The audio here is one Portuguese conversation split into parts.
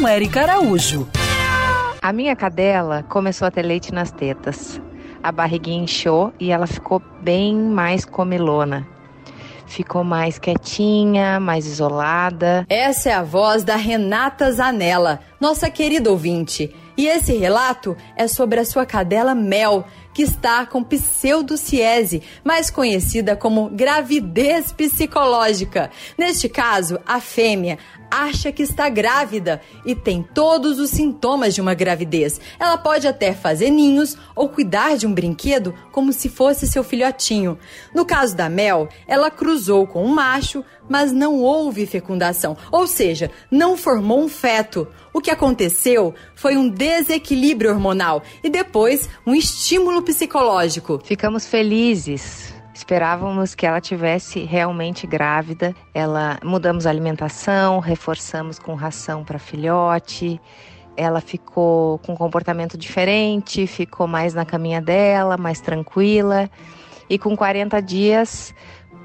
com Érica Araújo. A minha cadela começou a ter leite nas tetas. A barriguinha inchou e ela ficou bem mais comilona. Ficou mais quietinha, mais isolada. Essa é a voz da Renata Zanella, nossa querida ouvinte. E esse relato é sobre a sua cadela Mel, que está com pseudociese, mais conhecida como gravidez psicológica. Neste caso, a fêmea acha que está grávida e tem todos os sintomas de uma gravidez. Ela pode até fazer ninhos ou cuidar de um brinquedo como se fosse seu filhotinho. No caso da Mel, ela cruzou com um macho, mas não houve fecundação, ou seja, não formou um feto. O que aconteceu foi um desequilíbrio hormonal e depois um estímulo psicológico. Ficamos felizes. Esperávamos que ela tivesse realmente grávida. Ela mudamos a alimentação, reforçamos com ração para filhote. Ela ficou com um comportamento diferente, ficou mais na caminha dela, mais tranquila. E com 40 dias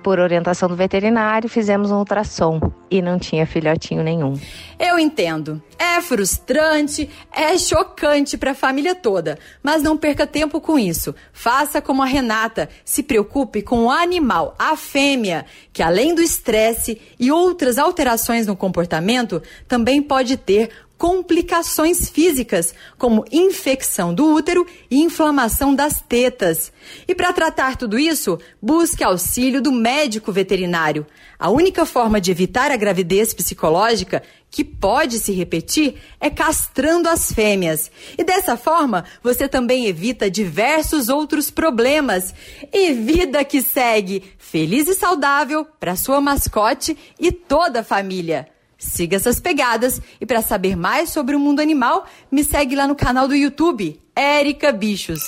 por orientação do veterinário, fizemos um ultrassom e não tinha filhotinho nenhum. Eu entendo. É frustrante, é chocante para a família toda, mas não perca tempo com isso. Faça como a Renata, se preocupe com o animal, a fêmea, que além do estresse e outras alterações no comportamento, também pode ter complicações físicas, como infecção do útero e inflamação das tetas. E para tratar tudo isso, busque auxílio do médico veterinário. A única forma de evitar a gravidez psicológica, que pode se repetir, é castrando as fêmeas. E dessa forma, você também evita diversos outros problemas. E vida que segue, feliz e saudável para sua mascote e toda a família. Siga essas pegadas e para saber mais sobre o mundo animal, me segue lá no canal do YouTube, Érica Bichos.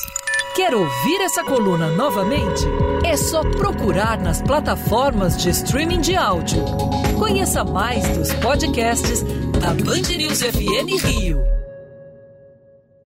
Quer ouvir essa coluna novamente? É só procurar nas plataformas de streaming de áudio. Conheça mais dos podcasts da Band News FM Rio.